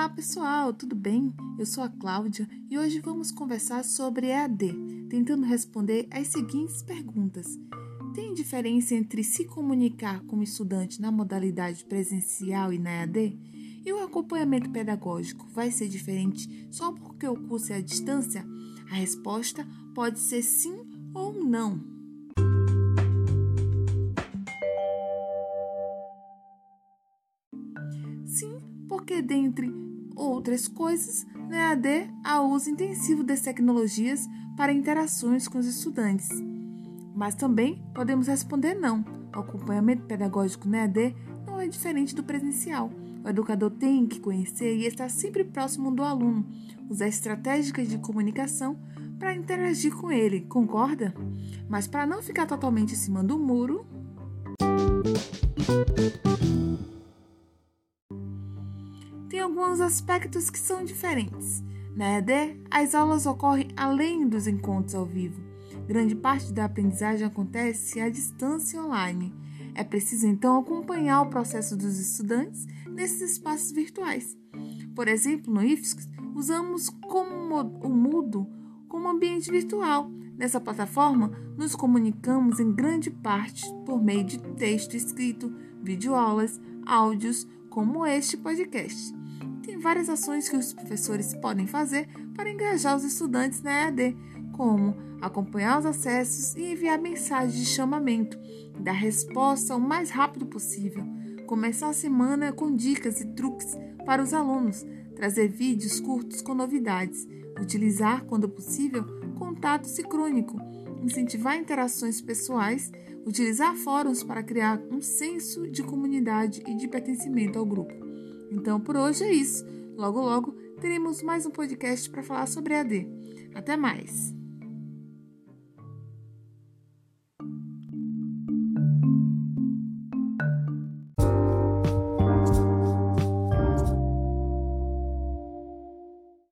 Olá pessoal, tudo bem? Eu sou a Cláudia e hoje vamos conversar sobre EAD, tentando responder as seguintes perguntas. Tem diferença entre se comunicar com o estudante na modalidade presencial e na EAD? E o acompanhamento pedagógico vai ser diferente só porque o curso é à distância? A resposta pode ser sim ou não. Porque dentre outras coisas, na EAD há uso intensivo das tecnologias para interações com os estudantes. Mas também podemos responder não. O acompanhamento pedagógico na EAD não é diferente do presencial. O educador tem que conhecer e estar sempre próximo do aluno, usar estratégias de comunicação para interagir com ele, concorda? Mas para não ficar totalmente em cima do muro. Tem alguns aspectos que são diferentes. Na ED, as aulas ocorrem além dos encontros ao vivo. Grande parte da aprendizagem acontece à distância online. É preciso então acompanhar o processo dos estudantes nesses espaços virtuais. Por exemplo, no IFSC, usamos como o Moodle como ambiente virtual. Nessa plataforma, nos comunicamos em grande parte por meio de texto escrito, videoaulas, áudios, como este podcast. Tem várias ações que os professores podem fazer para engajar os estudantes na EAD, como acompanhar os acessos e enviar mensagens de chamamento, dar resposta o mais rápido possível, começar a semana com dicas e truques para os alunos, trazer vídeos curtos com novidades, utilizar, quando possível, contato sincrônico, incentivar interações pessoais, utilizar fóruns para criar um senso de comunidade e de pertencimento ao grupo. Então por hoje é isso. Logo, logo teremos mais um podcast para falar sobre AD. Até mais!